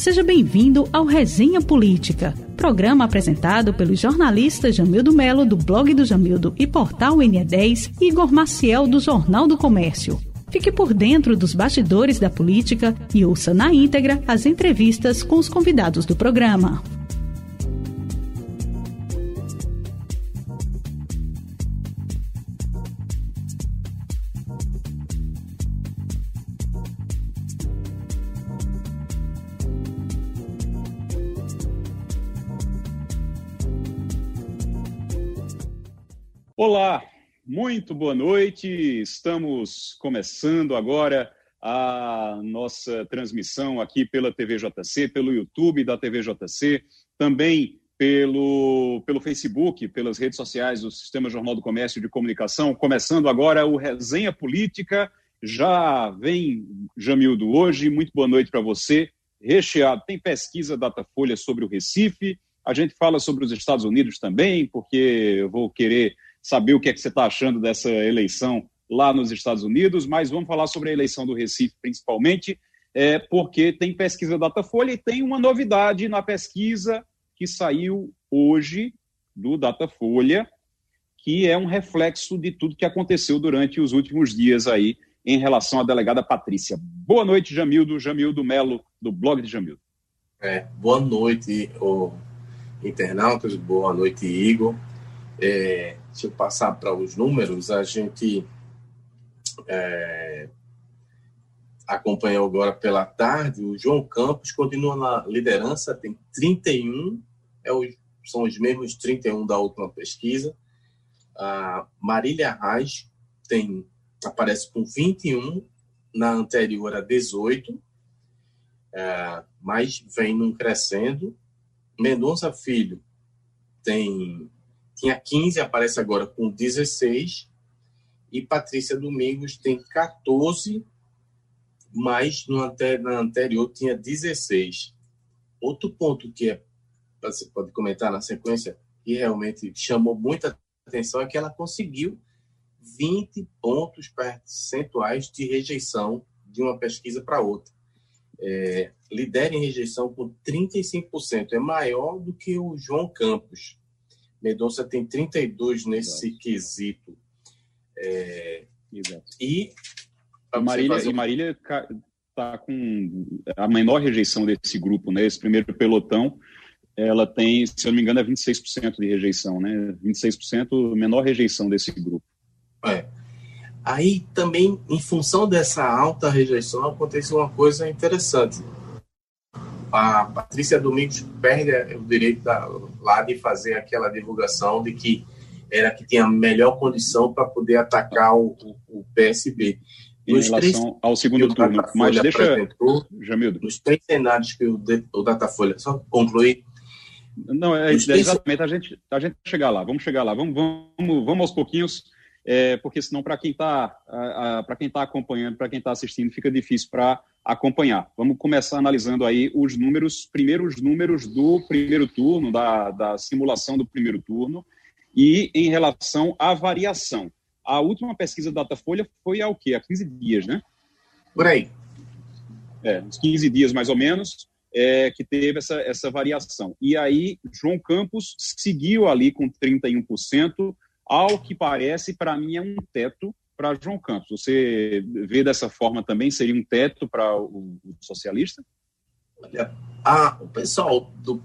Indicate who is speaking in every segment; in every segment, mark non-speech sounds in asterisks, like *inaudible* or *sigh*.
Speaker 1: Seja bem-vindo ao Resenha Política, programa apresentado pelos jornalistas Jamildo Melo, do blog do Jamildo e portal NE10, e Igor Maciel, do Jornal do Comércio. Fique por dentro dos bastidores da política e ouça na íntegra as entrevistas com os convidados do programa.
Speaker 2: Olá, muito boa noite. Estamos começando agora a nossa transmissão aqui pela TVJC, pelo YouTube da TVJC, também pelo, pelo Facebook, pelas redes sociais do Sistema Jornal do Comércio de Comunicação. Começando agora o Resenha Política. Já vem, Jamildo, hoje. Muito boa noite para você. Recheado. Tem pesquisa Datafolha sobre o Recife. A gente fala sobre os Estados Unidos também, porque eu vou querer saber o que é que você está achando dessa eleição lá nos Estados Unidos, mas vamos falar sobre a eleição do Recife principalmente, é, porque tem pesquisa Datafolha e tem uma novidade na pesquisa que saiu hoje do Datafolha, que é um reflexo de tudo que aconteceu durante os últimos dias aí em relação à delegada Patrícia. Boa noite, Jamildo, Jamildo Melo, do blog de Jamildo.
Speaker 3: É, boa noite, o internautas, boa noite, Igor. É, se eu passar para os números, a gente é, acompanhou agora pela tarde, o João Campos continua na liderança, tem 31, é o, são os mesmos 31 da última pesquisa. A Marília Reis tem, aparece com 21, na anterior a 18, é, mas vem num crescendo. Mendonça Filho tem tinha 15, aparece agora com 16. E Patrícia Domingos tem 14, mas no na anterior tinha 16. Outro ponto que é, você pode comentar na sequência, que realmente chamou muita atenção, é que ela conseguiu 20 pontos percentuais de rejeição de uma pesquisa para outra. É, lidera em rejeição com 35%, é maior do que o João Campos. Mendonça tem 32 nesse Exato. quesito. É, Exato. E
Speaker 2: a Marília, fazer... e Marília está com a menor rejeição desse grupo, né? Esse primeiro pelotão, ela tem, se eu não me engano, é 26% de rejeição, né? 26% menor rejeição desse grupo.
Speaker 3: É. Aí também, em função dessa alta rejeição, aconteceu uma coisa interessante a Patrícia Domingos perde o direito da, lá de fazer aquela divulgação de que era que tinha melhor condição para poder atacar o, o, o PSB.
Speaker 2: Em nos relação três, ao segundo turno. Mas deixa, Jamildo.
Speaker 3: Nos três cenários que o, o Datafolha, só concluir.
Speaker 2: Não, é, é exatamente, a gente, a gente chegar lá, vamos chegar lá, vamos, vamos, vamos aos pouquinhos, é, porque senão para quem está para quem tá acompanhando, para quem está assistindo, fica difícil para acompanhar. Vamos começar analisando aí os números, primeiro os números do primeiro turno, da, da simulação do primeiro turno, e em relação à variação. A última pesquisa da Datafolha foi há o quê? Há 15 dias, né?
Speaker 3: Por aí.
Speaker 2: É, uns 15 dias mais ou menos, é, que teve essa, essa variação. E aí, João Campos seguiu ali com 31%, ao que parece, para mim, é um teto para João Campos. Você vê dessa forma também? Seria um teto para o, o, socialista?
Speaker 3: Olha, a, o pessoal do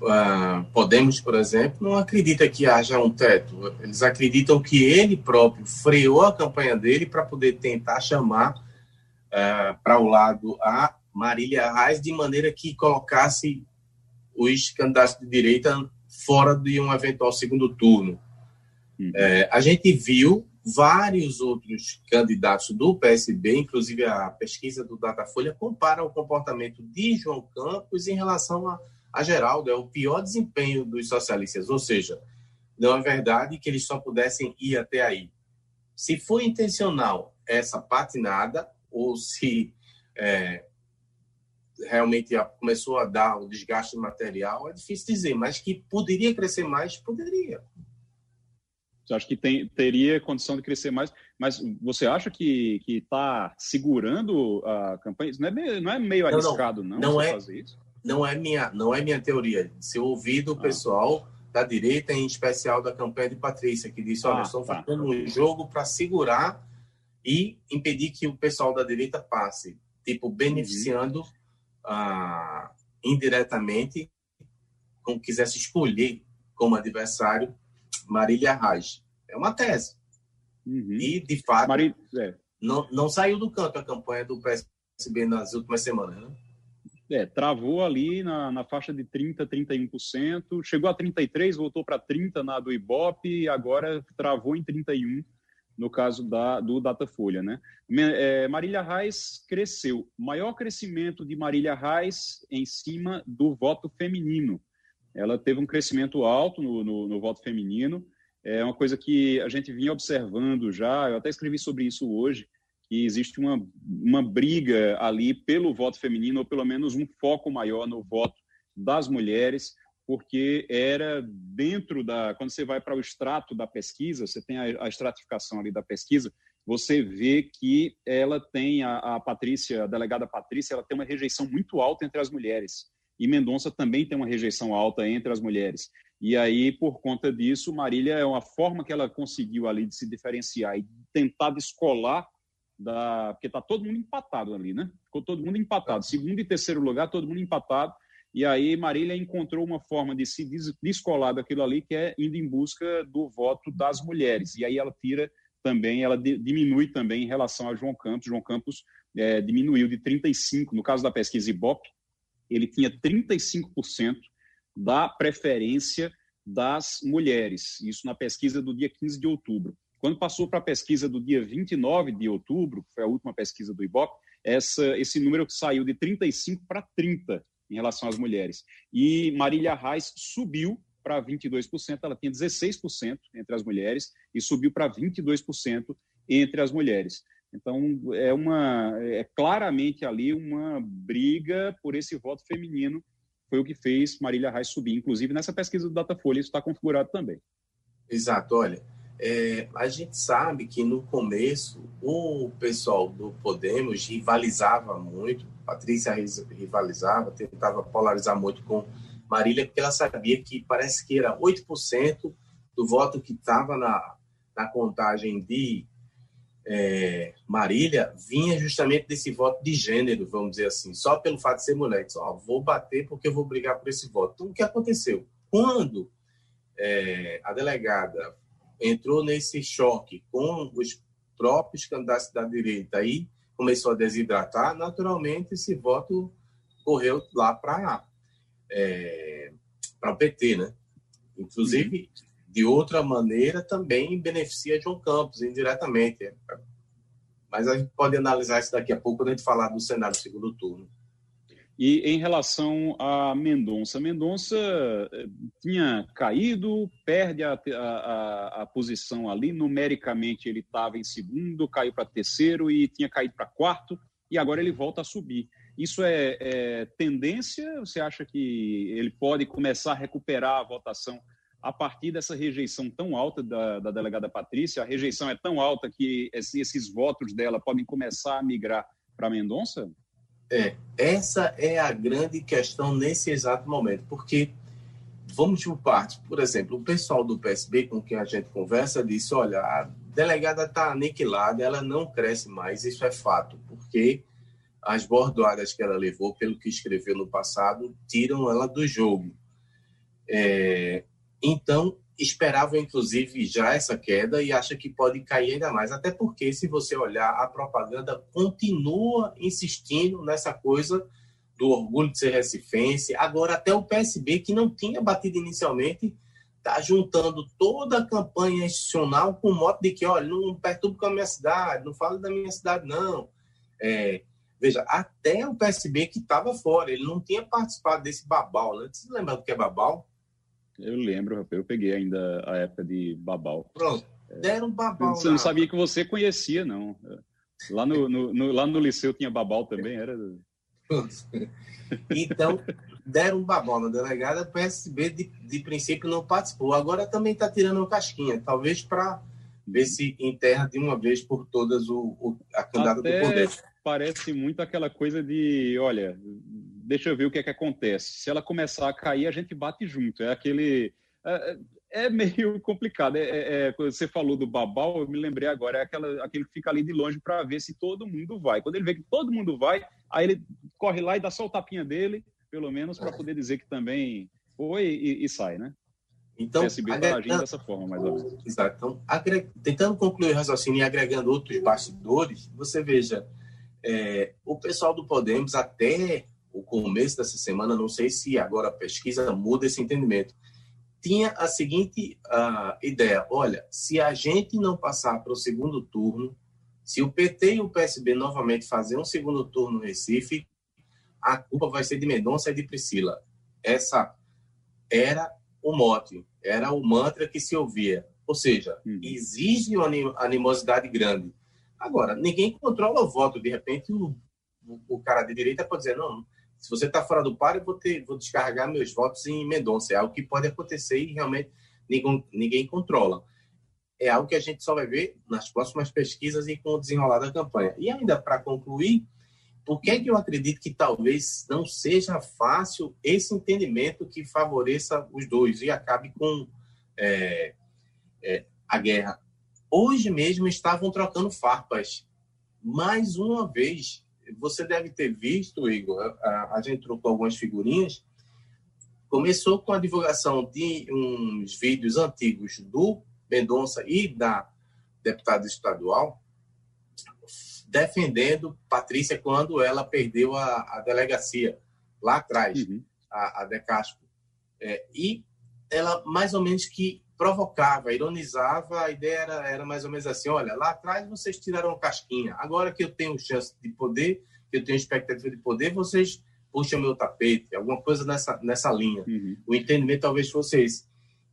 Speaker 3: uh, Podemos, por exemplo, não acredita que haja um teto. Eles acreditam que ele próprio freou a campanha dele para poder tentar chamar uh, para o lado a Marília Reis de maneira que colocasse os candidatos de direita fora de um eventual segundo turno. Uhum. É, a gente viu vários outros candidatos do PSB, inclusive a pesquisa do Datafolha, compara o comportamento de João Campos em relação a, a Geraldo. É o pior desempenho dos socialistas, ou seja, não é verdade que eles só pudessem ir até aí. Se foi intencional essa patinada, ou se é, realmente começou a dar o desgaste material, é difícil dizer, mas que poderia crescer mais, poderia.
Speaker 2: Você acha que tem, teria condição de crescer mais, mas você acha que está segurando a campanha? Isso não é meio, não é meio arriscado, não,
Speaker 3: não, não é? Não é, minha, não é minha teoria. Se eu ouvir do ah. pessoal da direita, em especial da campanha de Patrícia, que disse, olha, ah, estão tá. fazendo um jogo para segurar e impedir que o pessoal da direita passe, tipo, beneficiando uhum. ah, indiretamente, como quisesse escolher como adversário Marília Raj. É uma tese. Uhum. E, de fato, é. não, não saiu do canto a campanha do PSB nas últimas semanas, né?
Speaker 2: É, travou ali na, na faixa de 30%, 31%, chegou a 33%, voltou para 30% na do Ibope e agora travou em 31% no caso da, do Datafolha. Né? É, Marília Reis cresceu. Maior crescimento de Marília Reis em cima do voto feminino. Ela teve um crescimento alto no, no, no voto feminino, é uma coisa que a gente vinha observando já, eu até escrevi sobre isso hoje, que existe uma, uma briga ali pelo voto feminino, ou pelo menos um foco maior no voto das mulheres, porque era dentro da. Quando você vai para o extrato da pesquisa, você tem a, a, estratificação ali da pesquisa, você vê que ela tem, a, a Patrícia, a delegada Patrícia, ela tem uma rejeição muito alta entre as mulheres. E Mendonça também tem uma rejeição alta entre as mulheres. E aí, por conta disso, Marília é uma forma que ela conseguiu ali de se diferenciar e tentar descolar da. Porque está todo mundo empatado ali, né? Ficou todo mundo empatado. Segundo e terceiro lugar, todo mundo empatado. E aí Marília encontrou uma forma de se descolar daquilo ali, que é indo em busca do voto das mulheres. E aí ela tira também, ela diminui também em relação a João Campos. João Campos é, diminuiu de 35%, no caso da pesquisa Ibope, ele tinha 35% da preferência das mulheres, isso na pesquisa do dia 15 de outubro. Quando passou para a pesquisa do dia 29 de outubro, que foi a última pesquisa do IBOP, essa, esse número saiu de 35 para 30 em relação às mulheres. E Marília Reis subiu para 22%, ela tinha 16% entre as mulheres e subiu para 22% entre as mulheres. Então, é, uma, é claramente ali uma briga por esse voto feminino foi o que fez Marília Reis subir. Inclusive, nessa pesquisa do Datafolha, isso está configurado também.
Speaker 3: Exato. Olha, é, a gente sabe que no começo o pessoal do Podemos rivalizava muito, Patrícia rivalizava, tentava polarizar muito com Marília, porque ela sabia que parece que era 8% do voto que estava na, na contagem de é, Marília vinha justamente desse voto de gênero, vamos dizer assim, só pelo fato de ser mulher. Disse, vou bater porque eu vou brigar por esse voto. Então, o que aconteceu? Quando é, a delegada entrou nesse choque com os próprios candidatos da direita e começou a desidratar, naturalmente esse voto correu lá para é, o PT, né? Inclusive, uhum de outra maneira, também beneficia João Campos indiretamente. Mas a gente pode analisar isso daqui a pouco quando a gente falar do cenário do segundo turno.
Speaker 2: E em relação a Mendonça, Mendonça eh, tinha caído, perde a, a, a posição ali, numericamente ele estava em segundo, caiu para terceiro e tinha caído para quarto, e agora ele volta a subir. Isso é, é tendência? Você acha que ele pode começar a recuperar a votação a partir dessa rejeição tão alta da, da delegada Patrícia, a rejeição é tão alta que esses votos dela podem começar a migrar para Mendonça?
Speaker 3: É, essa é a grande questão nesse exato momento, porque vamos por partes. Por exemplo, o pessoal do PSB com quem a gente conversa disse: olha, a delegada está aniquilada, ela não cresce mais, isso é fato, porque as bordoadas que ela levou, pelo que escreveu no passado, tiram ela do jogo. É, então, esperava inclusive já essa queda e acha que pode cair ainda mais. Até porque, se você olhar, a propaganda continua insistindo nessa coisa do orgulho de ser recifense. Agora, até o PSB, que não tinha batido inicialmente, está juntando toda a campanha institucional com o mote de que, olha, não perturbe com a minha cidade, não fala da minha cidade, não. É, veja, até o PSB que estava fora, ele não tinha participado desse babau. Né? Você lembra do que é babau?
Speaker 2: Eu lembro, eu peguei ainda a época de Babal.
Speaker 3: Pronto, deram Babal.
Speaker 2: Você não sabia que você conhecia, não. Lá no, no, no, lá no liceu tinha Babal também, era...
Speaker 3: Então, deram um babão na delegada, o PSB de, de princípio não participou. Agora também está tirando uma casquinha, talvez para ver se enterra de uma vez por todas o, o a candidata Até do poder.
Speaker 2: Parece muito aquela coisa de, olha, deixa eu ver o que é que acontece. Se ela começar a cair, a gente bate junto. É aquele. É, é meio *laughs* complicado. É, é, é você falou do babau, eu me lembrei agora, é aquela, aquele que fica ali de longe para ver se todo mundo vai. Quando ele vê que todo mundo vai, aí ele corre lá e dá só o tapinha dele, pelo menos, para é. poder dizer que também foi e, e sai, né?
Speaker 3: Então, PSB está agindo dessa forma, mais ou menos. Exato. Então, agre... tentando concluir o raciocínio e agregando outros bastidores, você veja, é, o pessoal do Podemos, até o começo dessa semana, não sei se agora a pesquisa muda esse entendimento, tinha a seguinte uh, ideia: olha, se a gente não passar para o segundo turno, se o PT e o PSB novamente fazer um segundo turno no Recife, a culpa vai ser de Mendonça e de Priscila. Essa era o mote, era o mantra que se ouvia. Ou seja, hum. exige uma animosidade grande. Agora, ninguém controla o voto. De repente, o, o cara de direita pode dizer: não, se você está fora do par, eu vou, ter, vou descarregar meus votos em Mendonça. É algo que pode acontecer e realmente ninguém, ninguém controla. É algo que a gente só vai ver nas próximas pesquisas e com o desenrolar da campanha. E ainda para concluir, por que, que eu acredito que talvez não seja fácil esse entendimento que favoreça os dois e acabe com é, é, a guerra? Hoje mesmo estavam trocando farpas. Mais uma vez, você deve ter visto, Igor, a, a gente trocou algumas figurinhas. Começou com a divulgação de uns vídeos antigos do Mendonça e da deputada estadual defendendo Patrícia quando ela perdeu a, a delegacia lá atrás, uhum. a, a De Castro. É, e ela mais ou menos que provocava, ironizava, a ideia era, era mais ou menos assim, olha, lá atrás vocês tiraram casquinha, agora que eu tenho chance de poder, que eu tenho expectativa de poder, vocês puxam meu tapete, alguma coisa nessa, nessa linha. Uhum. O entendimento talvez fosse esse.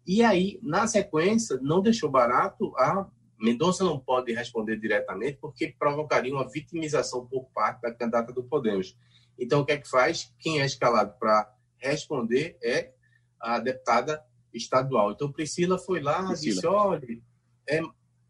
Speaker 3: E aí, na sequência, não deixou barato, a Mendonça não pode responder diretamente porque provocaria uma vitimização por parte da candidata do Podemos. Então, o que é que faz? Quem é escalado para responder é a deputada estadual. Então, Priscila foi lá, Priscila. disse: olha, é,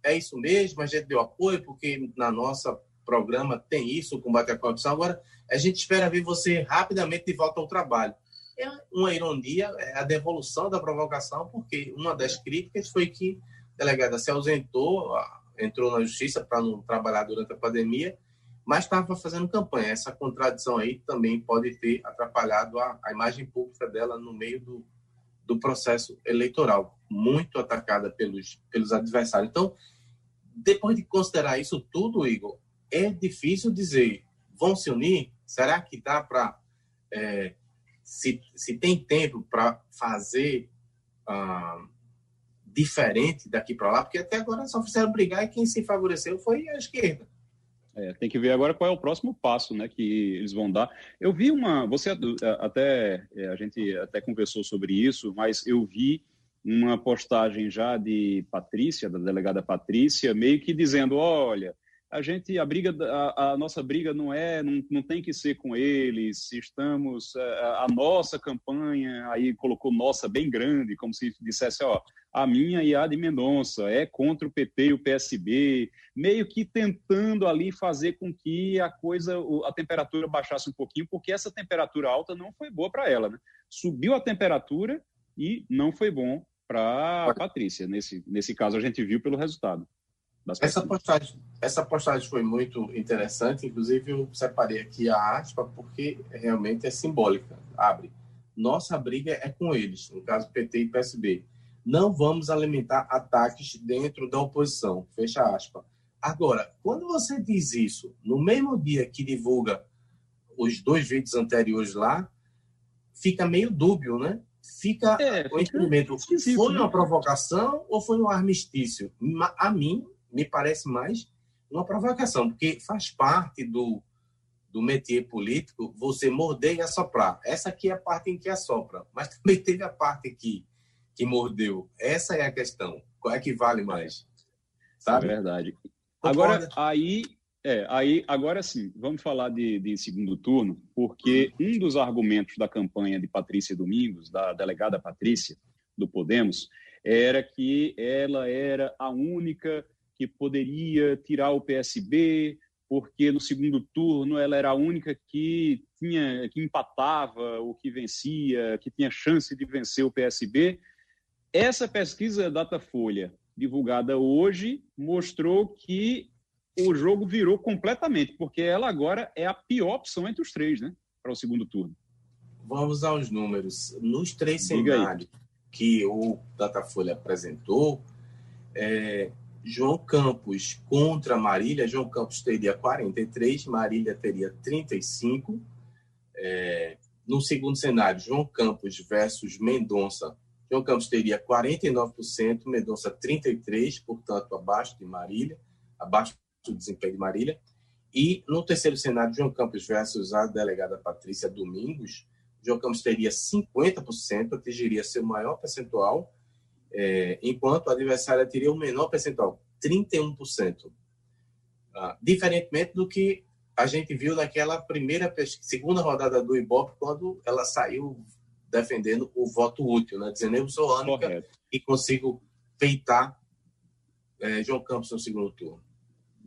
Speaker 3: é isso mesmo, a gente deu apoio, porque na nossa programa tem isso, o combate à corrupção. Agora, a gente espera ver você rapidamente de volta ao trabalho. É uma ironia, é a devolução da provocação, porque uma das críticas foi que a delegada se ausentou, entrou na justiça para não trabalhar durante a pandemia, mas estava fazendo campanha. Essa contradição aí também pode ter atrapalhado a, a imagem pública dela no meio do, do processo eleitoral, muito atacada pelos, pelos adversários. Então, depois de considerar isso tudo, Igor, é difícil dizer, vão se unir? Será que dá para. É, se, se tem tempo para fazer ah, diferente daqui para lá? Porque até agora só fizeram brigar e quem se favoreceu foi a esquerda.
Speaker 2: É, tem que ver agora qual é o próximo passo, né, que eles vão dar. Eu vi uma, você até é, a gente até conversou sobre isso, mas eu vi uma postagem já de Patrícia, da delegada Patrícia, meio que dizendo, olha, a gente a briga a, a, nossa briga não é não, não tem que ser com eles estamos a, é, a, nossa campanha aí colocou nossa bem grande como se dissesse ó a minha e a de Mendonça é contra o PT e o PSB meio que tentando ali fazer com que a coisa a temperatura baixasse um pouquinho porque essa temperatura alta não foi boa para ela né? subiu a temperatura e não foi bom para Patrícia nesse nesse caso a gente viu pelo resultado
Speaker 3: essa postagem, essa postagem foi muito interessante, inclusive eu separei aqui a aspa porque realmente é simbólica. Abre. Nossa briga é com eles, no caso PT e PSB. Não vamos alimentar ataques dentro da oposição. Fecha aspa. Agora, quando você diz isso no mesmo dia que divulga os dois vídeos anteriores lá, fica meio dúbio, né? Fica é, o entendimento. Foi né? uma provocação ou foi um armistício? A mim, me parece mais uma provocação, porque faz parte do, do métier político você morder e assoprar. Essa aqui é a parte em que assopra, mas *laughs* também teve a parte aqui que mordeu. Essa é a questão. Qual é que vale mais?
Speaker 2: Sabe? É verdade. Agora, aí É, aí agora sim, vamos falar de, de, segundo turno, porque um dos argumentos da campanha de Patrícia Domingos, da delegada Patrícia do Podemos, era que ela era a única que poderia tirar o PSB, porque no segundo turno ela era a única que tinha que empatava, o que vencia, que tinha chance de vencer o PSB. Essa pesquisa Datafolha, divulgada hoje, mostrou que o jogo virou completamente, porque ela agora é a pior opção entre os três, né? Para o segundo turno.
Speaker 3: Vamos aos números. Nos três cenários que o Datafolha apresentou, é, João Campos contra Marília, João Campos teria 43, Marília teria 35. É, no segundo cenário, João Campos versus Mendonça, João Campos teria 49%, Mendonça 33%, portanto, abaixo de Marília, abaixo do desempenho de Marília. E no terceiro cenário, João Campos versus a delegada Patrícia Domingos, João Campos teria 50%, atingiria seu maior percentual, é, enquanto a adversária teria o menor percentual, 31%. Ah, diferentemente do que a gente viu naquela primeira, segunda rodada do Ibope, quando ela saiu defendendo o voto útil, né? dizendo eu sou a única Correto. e consigo peitar é, João Campos no segundo turno.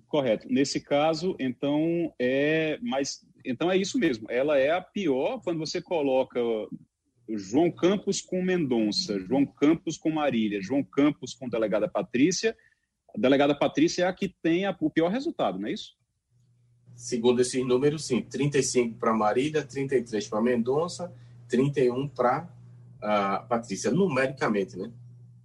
Speaker 2: Correto. Nesse caso, então é, mas então é isso mesmo. Ela é a pior quando você coloca João Campos com Mendonça, João Campos com Marília, João Campos com delegada Patrícia. A delegada Patrícia é a que tem a, o pior resultado, não é isso?
Speaker 3: Segundo esses números, sim. 35 para Marília, 33 para Mendonça, 31 para uh, Patrícia, numericamente, né?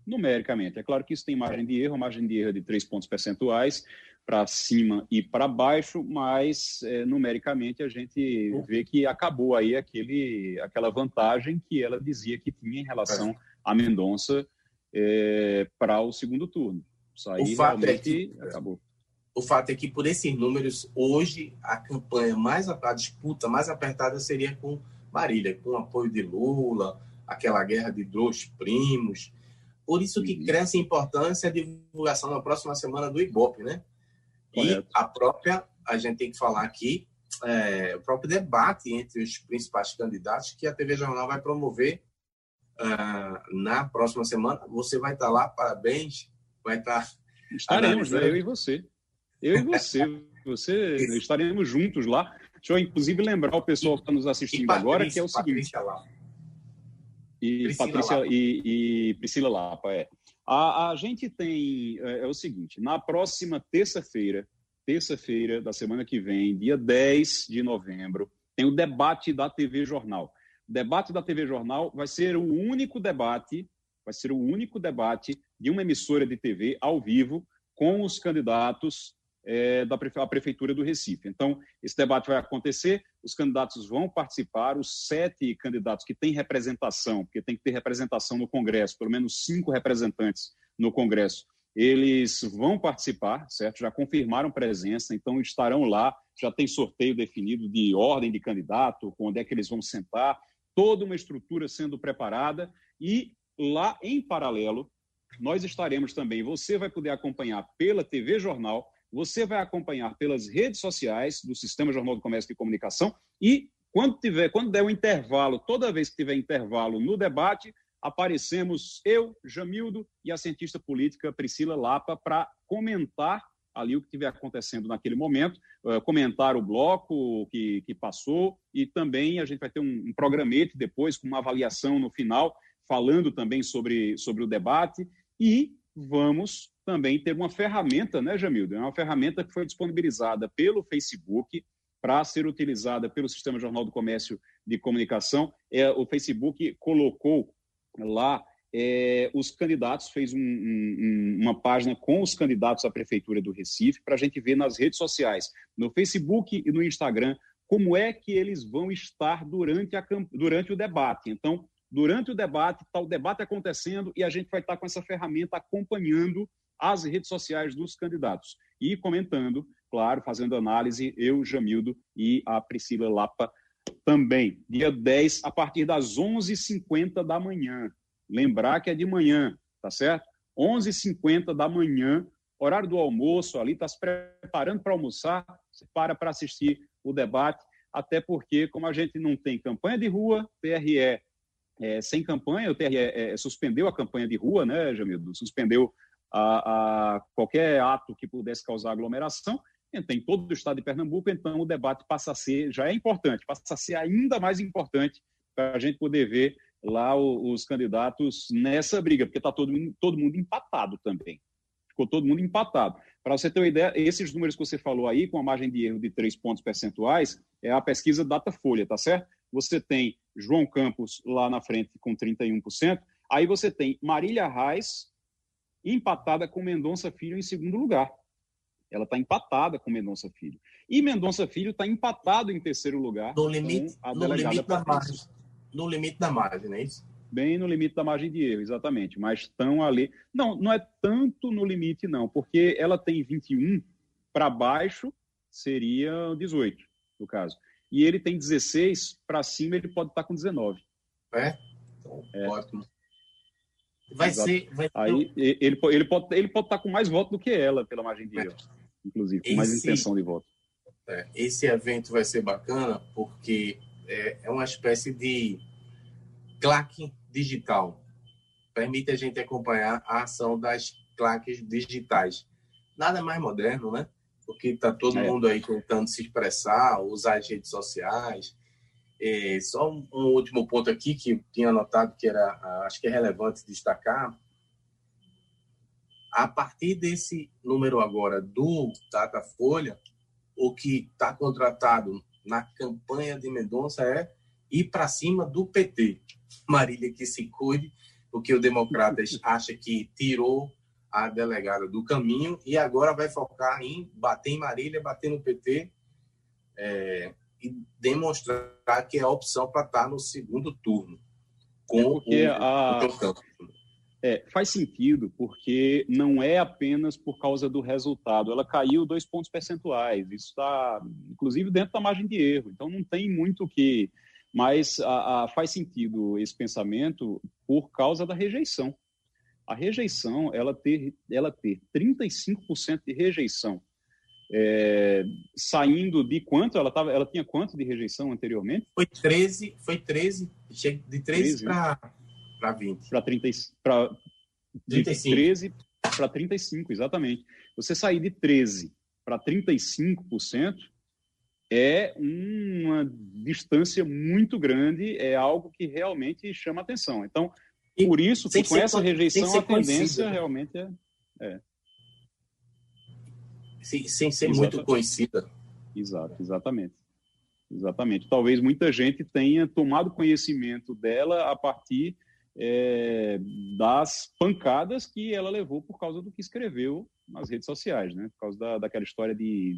Speaker 2: Numericamente. É claro que isso tem margem de erro, margem de erro de 3 pontos percentuais para cima e para baixo, mas é, numericamente a gente vê que acabou aí aquele, aquela vantagem que ela dizia que tinha em relação é. a Mendonça é, para o segundo turno.
Speaker 3: Isso aí o fato é que, acabou. O fato é que, por esses números, hoje a campanha mais, a disputa mais apertada seria com Marília, com o apoio de Lula, aquela guerra de dois primos. Por isso que uhum. cresce a importância a divulgação na próxima semana do Ibope, né? Correto. E a própria, a gente tem que falar aqui, é, o próprio debate entre os principais candidatos que a TV Jornal vai promover uh, na próxima semana. Você vai estar lá, parabéns, vai estar.
Speaker 2: Estaremos, né? eu e você. Eu e você. você estaremos juntos lá. Deixa eu, inclusive, lembrar o pessoal que está nos assistindo Patrícia, agora que é o seguinte. Lapa. E Priscila Patrícia Lapa. E, e Priscila Lapa, é. A, a gente tem é, é, o seguinte: na próxima terça-feira, terça-feira da semana que vem, dia 10 de novembro, tem o debate da TV Jornal. O debate da TV Jornal vai ser o único debate, vai ser o único debate de uma emissora de TV ao vivo com os candidatos é, da prefe Prefeitura do Recife. Então, esse debate vai acontecer, os candidatos vão participar, os sete candidatos que têm representação, porque tem que ter representação no Congresso, pelo menos cinco representantes no Congresso, eles vão participar, certo? Já confirmaram presença, então estarão lá, já tem sorteio definido de ordem de candidato, onde é que eles vão sentar, toda uma estrutura sendo preparada e lá em paralelo nós estaremos também, você vai poder acompanhar pela TV Jornal você vai acompanhar pelas redes sociais do Sistema Jornal do Comércio e Comunicação e quando tiver, quando der um intervalo, toda vez que tiver intervalo no debate, aparecemos eu, Jamildo e a cientista política Priscila Lapa para comentar ali o que estiver acontecendo naquele momento, uh, comentar o bloco que, que passou e também a gente vai ter um, um programete depois com uma avaliação no final, falando também sobre, sobre o debate e vamos também ter uma ferramenta, né, Jamildo? É uma ferramenta que foi disponibilizada pelo Facebook para ser utilizada pelo Sistema Jornal do Comércio de Comunicação. É, o Facebook colocou lá é, os candidatos, fez um, um, uma página com os candidatos à Prefeitura do Recife para a gente ver nas redes sociais, no Facebook e no Instagram, como é que eles vão estar durante, a, durante o debate. Então, durante o debate, está o debate acontecendo e a gente vai estar com essa ferramenta acompanhando as redes sociais dos candidatos e comentando, claro, fazendo análise, eu, Jamildo e a Priscila Lapa também. Dia 10, a partir das 11h50 da manhã. Lembrar que é de manhã, tá certo? 11h50 da manhã, horário do almoço, ali está se preparando para almoçar, você para para assistir o debate, até porque, como a gente não tem campanha de rua, TRE é, sem campanha, o TRE é, suspendeu a campanha de rua, né, Jamildo? Suspendeu a, a, qualquer ato que pudesse causar aglomeração, tem todo o estado de Pernambuco, então o debate passa a ser, já é importante, passa a ser ainda mais importante para a gente poder ver lá os, os candidatos nessa briga, porque está todo, todo mundo empatado também. Ficou todo mundo empatado. Para você ter uma ideia, esses números que você falou aí, com a margem de erro de 3 pontos percentuais, é a pesquisa Datafolha, tá certo? Você tem João Campos lá na frente com 31%, aí você tem Marília Reis empatada com Mendonça Filho em segundo lugar. Ela está empatada com Mendonça Filho. E Mendonça Filho está empatado em terceiro lugar
Speaker 3: no limite, no limite da margem. No limite da margem, não é isso?
Speaker 2: Bem no limite da margem de erro, exatamente. Mas estão ali. Não, não é tanto no limite, não, porque ela tem 21, para baixo seria 18, no caso. E ele tem 16, para cima ele pode estar tá com 19.
Speaker 3: É? Então, é. Ótimo. Vai Exato. ser. Vai
Speaker 2: Aí ele, ele, pode, ele pode estar tá com mais votos do que ela, pela margem de erro inclusive, com esse, mais intenção de voto.
Speaker 3: É, esse evento vai ser bacana porque é, é uma espécie de claque digital. Permite a gente acompanhar a ação das claques digitais. Nada mais moderno, né? Porque está todo é. mundo aí tentando se expressar, usar as redes sociais. É, só um, um, último ponto aqui que eu tinha anotado que era, acho que é relevante destacar, a partir desse número agora do Datafolha, o que está contratado na campanha de Mendonça é ir para cima do PT. Marília que se cuide, porque o Democratas *laughs* acha que tirou a delegada do caminho e agora vai focar em bater em Marília, bater no PT é, e demonstrar que é a opção para estar tá no segundo turno com
Speaker 2: é o, a... o. É, faz sentido, porque não é apenas por causa do resultado. Ela caiu dois pontos percentuais. Isso está, inclusive, dentro da margem de erro. Então, não tem muito o que. Mas a, a, faz sentido esse pensamento por causa da rejeição. A rejeição, ela ter, ela ter 35% de rejeição, é, saindo de quanto? Ela, tava, ela tinha quanto de rejeição anteriormente?
Speaker 3: Foi 13, foi 13, de 13, 13 para para 20. Para 30,
Speaker 2: para 13 para 35, exatamente. Você sair de 13 para 35% é uma distância muito grande, é algo que realmente chama atenção. Então, e por isso que com essa rejeição a tendência realmente é, é.
Speaker 3: Sem, sem ser exatamente. muito conhecida.
Speaker 2: Exato, exatamente. Exatamente. Talvez muita gente tenha tomado conhecimento dela a partir é, das pancadas que ela levou por causa do que escreveu nas redes sociais, né? Por causa da, daquela história de,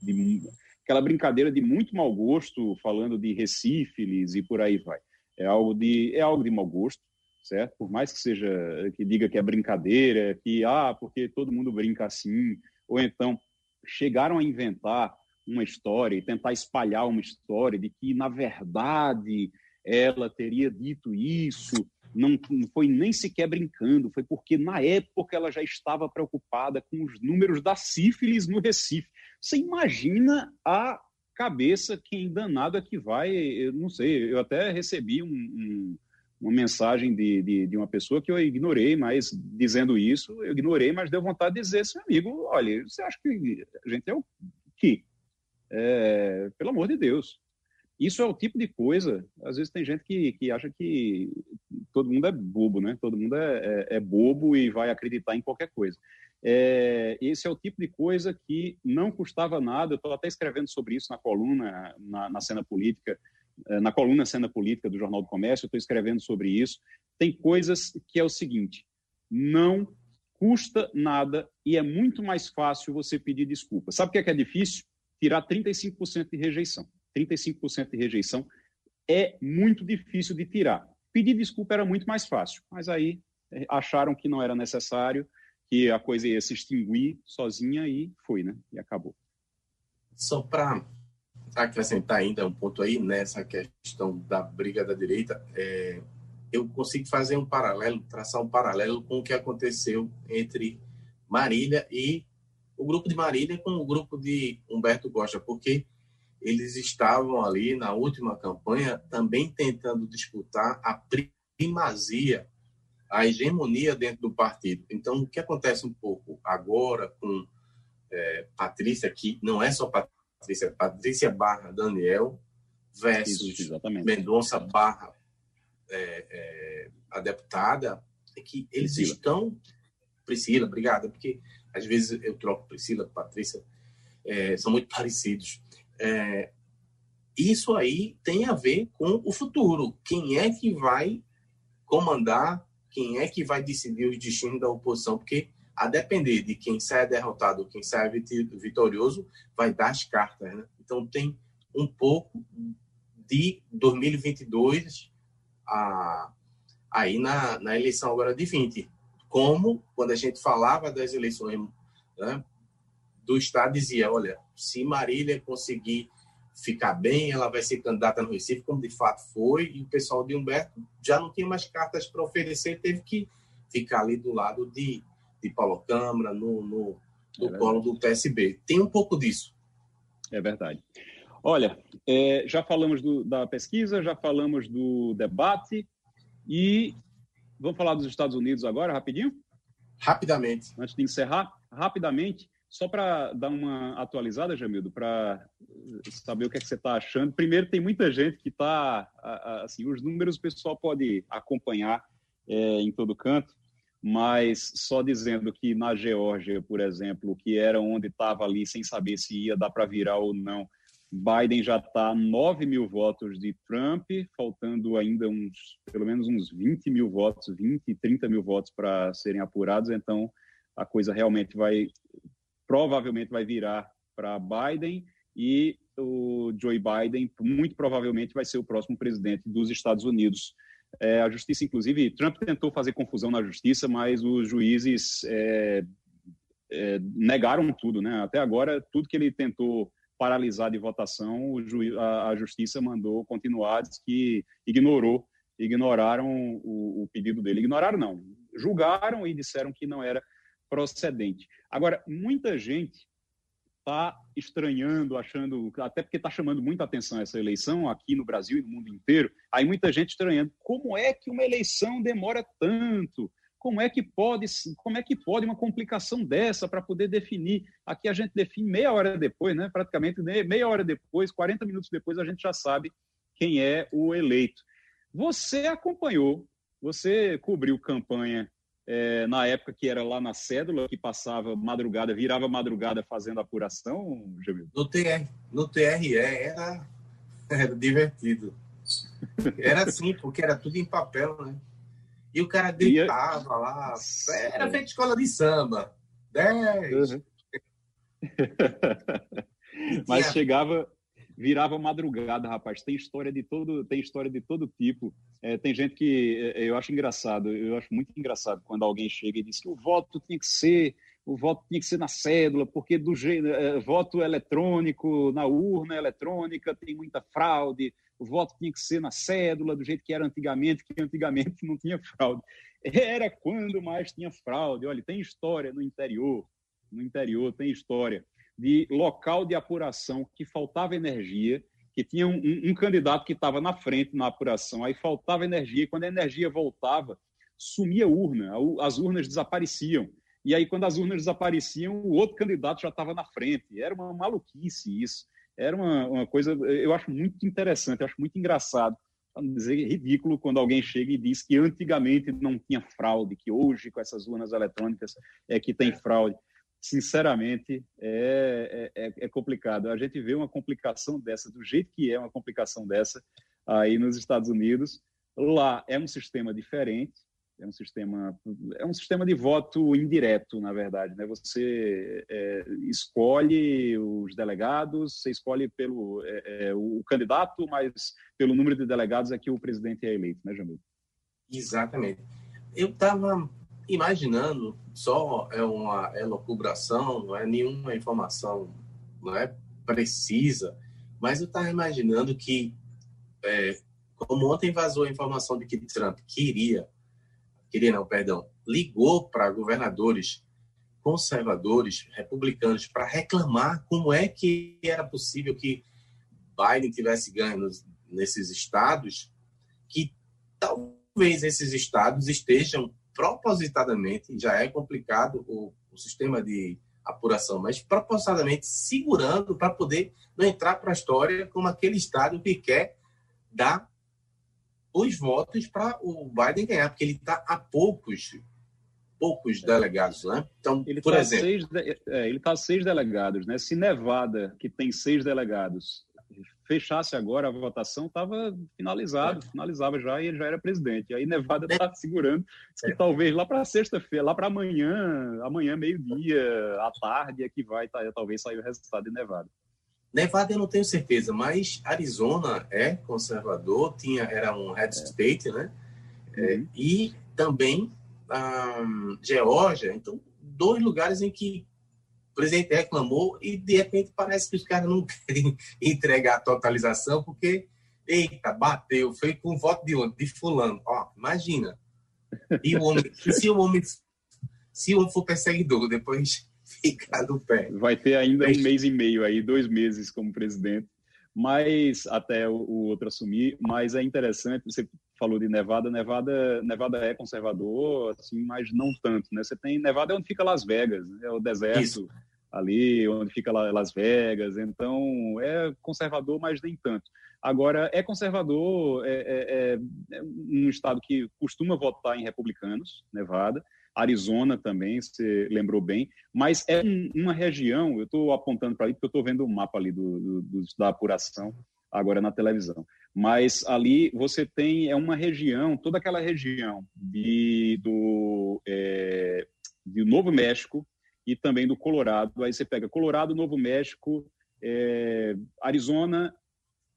Speaker 2: de, de, aquela brincadeira de muito mau gosto, falando de recífilis e por aí vai. É algo de é algo de mau gosto, certo? Por mais que seja que diga que é brincadeira, que ah, porque todo mundo brinca assim, ou então chegaram a inventar uma história e tentar espalhar uma história de que na verdade ela teria dito isso, não, não foi nem sequer brincando, foi porque na época ela já estava preocupada com os números da sífilis no Recife. Você imagina a cabeça quem danado é que vai, eu não sei, eu até recebi um, um, uma mensagem de, de, de, uma pessoa que eu ignorei, mas dizendo isso, eu ignorei, mas deu vontade de dizer, seu amigo, olha, você acha que a gente é o que? É, pelo amor de Deus, isso é o tipo de coisa, às vezes tem gente que, que acha que todo mundo é bobo, né? Todo mundo é, é, é bobo e vai acreditar em qualquer coisa. É, esse é o tipo de coisa que não custava nada. Eu estou até escrevendo sobre isso na coluna, na, na cena política, na coluna Cena Política do Jornal do Comércio, eu estou escrevendo sobre isso. Tem coisas que é o seguinte: não custa nada e é muito mais fácil você pedir desculpa. Sabe o que é, que é difícil? Tirar 35% de rejeição. 35% de rejeição, é muito difícil de tirar. Pedir desculpa era muito mais fácil, mas aí é, acharam que não era necessário, que a coisa ia se extinguir sozinha e foi, né? E acabou.
Speaker 3: Só para acrescentar ainda um ponto aí nessa questão da briga da direita, é, eu consigo fazer um paralelo, traçar um paralelo com o que aconteceu entre Marília e o grupo de Marília com o grupo de Humberto Costa, porque eles estavam ali na última campanha também tentando disputar a primazia, a hegemonia dentro do partido. Então, o que acontece um pouco agora com é, Patrícia, que não é só Patrícia, é Patrícia barra Daniel versus Mendonça barra é, é, a deputada, é que eles Priscila. estão. Priscila, obrigada, porque às vezes eu troco Priscila, Patrícia, é, são muito *laughs* parecidos. É, isso aí tem a ver com o futuro. Quem é que vai comandar? Quem é que vai decidir os destinos da oposição? Porque a depender de quem sai derrotado, quem sai vitorioso, vai dar as cartas. Né? Então tem um pouco de 2022 a, aí na, na eleição agora de 20. Como quando a gente falava das eleições né, do Estado, dizia, olha, se Marília conseguir ficar bem, ela vai ser candidata no Recife, como de fato foi, e o pessoal de Humberto já não tinha mais cartas para oferecer, teve que ficar ali do lado de, de Paulo Câmara, no, no, no é colo do PSB. Tem um pouco disso.
Speaker 2: É verdade. Olha, é, já falamos do, da pesquisa, já falamos do debate e vamos falar dos Estados Unidos agora, rapidinho?
Speaker 3: Rapidamente.
Speaker 2: Antes de encerrar, rapidamente, só para dar uma atualizada, Jamildo, para saber o que, é que você está achando. Primeiro, tem muita gente que está, assim, os números o pessoal pode acompanhar é, em todo canto, mas só dizendo que na Geórgia, por exemplo, que era onde estava ali sem saber se ia dar para virar ou não, Biden já está 9 mil votos de Trump, faltando ainda uns, pelo menos uns 20 mil votos, 20, 30 mil votos para serem apurados, então a coisa realmente vai, provavelmente vai virar para Biden e o Joe Biden muito provavelmente vai ser o próximo presidente dos Estados Unidos. É, a justiça, inclusive, Trump tentou fazer confusão na justiça, mas os juízes é, é, negaram tudo, né? Até agora, tudo que ele tentou paralisar de votação, a, a, justiça mandou continuar, diz que ignorou, ignoraram o, o, pedido dele. Ignoraram não, julgaram e disseram que não era procedente. Agora, muita gente está estranhando, achando, até porque está chamando muita atenção essa eleição aqui no Brasil e no mundo inteiro, aí muita gente estranhando, como é que uma eleição demora tanto? como é que pode, como é que pode uma complicação dessa para poder definir? Aqui a gente define meia hora depois, né? Praticamente meia hora depois, 40 minutos depois, a gente já sabe quem é o eleito. Você acompanhou, você cobriu campanha é, na época que era lá na cédula, que passava madrugada, virava madrugada fazendo apuração, Jamil?
Speaker 3: No, TR, no TRE era, *laughs* era divertido. Era assim, porque era tudo em papel, né? E o cara gritava lá, era feito escola de samba, 10. Uhum. *laughs*
Speaker 2: Mas chegava, virava madrugada, rapaz. Tem história de todo, tem história de todo tipo. É, tem gente que é, eu acho engraçado, eu acho muito engraçado quando alguém chega e diz que o voto tinha que ser, o voto tinha que ser na cédula, porque do jeito, é, voto eletrônico na urna eletrônica tem muita fraude o voto tinha que ser na cédula, do jeito que era antigamente, que antigamente *laughs* não tinha fraude. Era quando mais tinha fraude. Olha, tem história no interior, no interior tem história de local de apuração que faltava energia, que tinha um, um, candidato que estava na frente na apuração, aí faltava energia, e quando a energia voltava, sumia a urna, as urnas desapareciam. E aí, quando as urnas desapareciam, o outro candidato já estava na frente. Era uma maluquice isso era uma, uma coisa, eu acho muito interessante, acho muito engraçado, para não dizer ridículo, quando alguém chega e diz que antigamente não tinha fraude, que hoje, com essas urnas eletrônicas, é que tem fraude. Sinceramente, é, é, é, complicado. A gente vê uma complicação dessa, do jeito que é uma complicação dessa, aí nos Estados Unidos. Lá é um sistema diferente, é um sistema é um sistema de voto indireto na verdade né você é, escolhe os delegados você escolhe pelo é, é, o candidato mas pelo número de delegados é que o presidente é eleito né Jamil
Speaker 3: exatamente eu estava imaginando só é uma elocubração não é nenhuma informação não é precisa mas eu estava imaginando que é, como ontem vazou a informação de que Trump queria queria não, perdão, ligou para governadores conservadores, republicanos, para reclamar como é que era possível que Biden tivesse ganho nesses estados, que talvez esses estados estejam propositadamente, já é complicado o, o sistema de apuração, mas propositadamente segurando para poder não entrar para a história como aquele estado que quer dar os votos para o Biden ganhar, porque ele está a poucos poucos delegados, né?
Speaker 2: Então, ele por tá exemplo, seis, é, ele está a seis delegados, né? Se Nevada, que tem seis delegados, fechasse agora a votação, estava finalizado, é. finalizava já e ele já era presidente. E aí Nevada está é. segurando, que é. talvez lá para sexta-feira, lá para amanhã, amanhã meio-dia, à tarde, é que vai tá, talvez sair o resultado de Nevada.
Speaker 3: Nevada eu não tenho certeza, mas Arizona é conservador, tinha era um red state, né? É, uhum. e também um, Geórgia, então dois lugares em que o presidente reclamou e de repente parece que os caras não *laughs* querem entregar a totalização porque eita bateu, foi com voto de onde? De fulano, ó, imagina. E o homem, *laughs* se o homem se o homem for perseguidor, depois *laughs* ficar do pé.
Speaker 2: Vai ter ainda um mês e meio aí, dois meses como presidente, mas até o outro assumir. Mas é interessante, você falou de Nevada, Nevada, Nevada é conservador, assim, mas não tanto, né? Você tem Nevada é onde fica Las Vegas, né? é o deserto Isso. ali, onde fica Las Vegas. Então é conservador, mas nem tanto. Agora é conservador, é, é, é um estado que costuma votar em republicanos, Nevada. Arizona também, você lembrou bem, mas é uma região, eu estou apontando para ali porque eu estou vendo o mapa ali do, do, do, da apuração agora na televisão, mas ali você tem, é uma região, toda aquela região de, do, é, de Novo México e também do Colorado, aí você pega Colorado, Novo México, é, Arizona,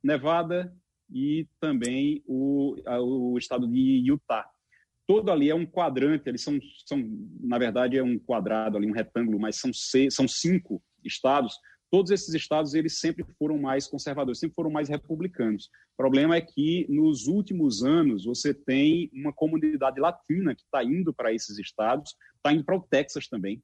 Speaker 2: Nevada e também o, o estado de Utah todo ali é um quadrante, eles são, são na verdade, é um quadrado ali, um retângulo, mas são, seis, são cinco estados. Todos esses estados, eles sempre foram mais conservadores, sempre foram mais republicanos. O problema é que, nos últimos anos, você tem uma comunidade latina que está indo para esses estados, está indo para o Texas também.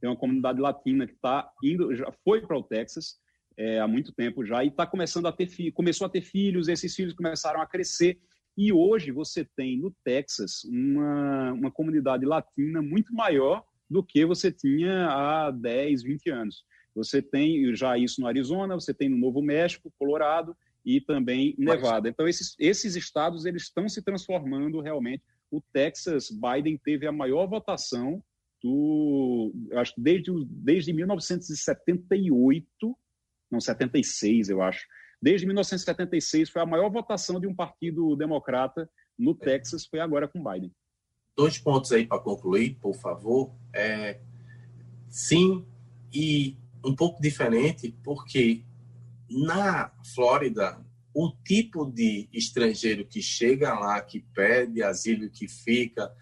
Speaker 2: Tem uma comunidade latina que está indo, já foi para o Texas é, há muito tempo já, e está começando a ter começou a ter filhos, esses filhos começaram a crescer, e hoje você tem no Texas uma, uma comunidade latina muito maior do que você tinha há 10, 20 anos. Você tem já isso no Arizona, você tem no Novo México, Colorado e também Nevada. Então, esses, esses estados eles estão se transformando realmente. O Texas, Biden teve a maior votação do, acho que desde, desde 1978, não, 76, eu acho, Desde 1976 foi a maior votação de um partido democrata no Texas, foi agora com Biden.
Speaker 3: Dois pontos aí para concluir, por favor. É, sim, e um pouco diferente, porque na Flórida, o tipo de estrangeiro que chega lá, que pede asilo, que fica,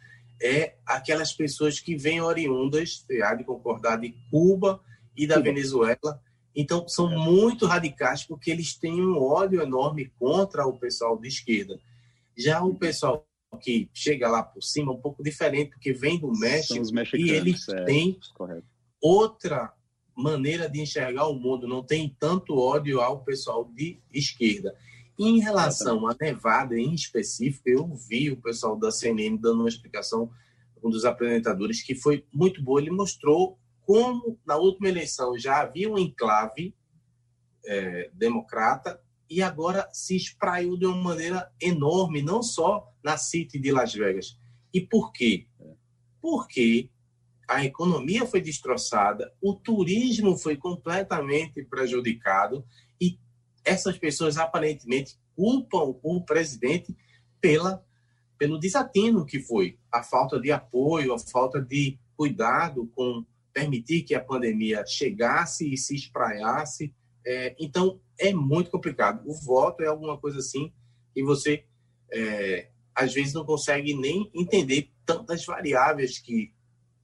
Speaker 3: é aquelas pessoas que vêm oriundas, há de concordar, de Cuba e da Cuba. Venezuela, então, são muito radicais porque eles têm um ódio enorme contra o pessoal de esquerda. Já o pessoal que chega lá por cima, um pouco diferente, porque vem do México e eles é, têm correto. outra maneira de enxergar o mundo, não tem tanto ódio ao pessoal de esquerda. Em relação à Nevada em específico, eu vi o pessoal da CNN dando uma explicação, um dos apresentadores, que foi muito boa. Ele mostrou como na última eleição já havia um enclave é, democrata e agora se espraiu de uma maneira enorme, não só na City de Las Vegas. E por quê? Porque a economia foi destroçada, o turismo foi completamente prejudicado e essas pessoas aparentemente culpam o presidente pela pelo desatino que foi, a falta de apoio, a falta de cuidado com permitir que a pandemia chegasse e se espraiasse. É, então, é muito complicado. O voto é alguma coisa assim que você, é, às vezes, não consegue nem entender tantas variáveis que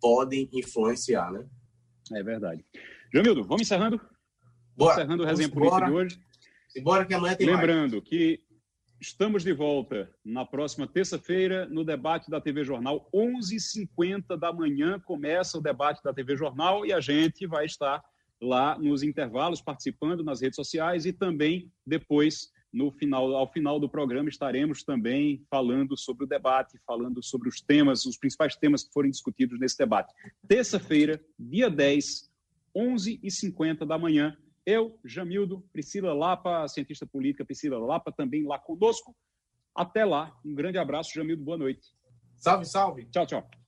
Speaker 3: podem influenciar, né?
Speaker 2: É verdade. Jamildo, vamos encerrando? Bora. Encerrando o resenha política de hoje.
Speaker 3: Embora que amanhã tem
Speaker 2: Lembrando
Speaker 3: mais.
Speaker 2: que Estamos de volta na próxima terça-feira no debate da TV Jornal, 11h50 da manhã começa o debate da TV Jornal e a gente vai estar lá nos intervalos participando nas redes sociais e também depois no final ao final do programa estaremos também falando sobre o debate, falando sobre os temas, os principais temas que forem discutidos nesse debate. Terça-feira, dia 10, 11h50 da manhã, eu, Jamildo, Priscila Lapa, cientista política Priscila Lapa, também lá conosco. Até lá. Um grande abraço, Jamildo. Boa noite.
Speaker 3: Salve, salve.
Speaker 2: Tchau, tchau.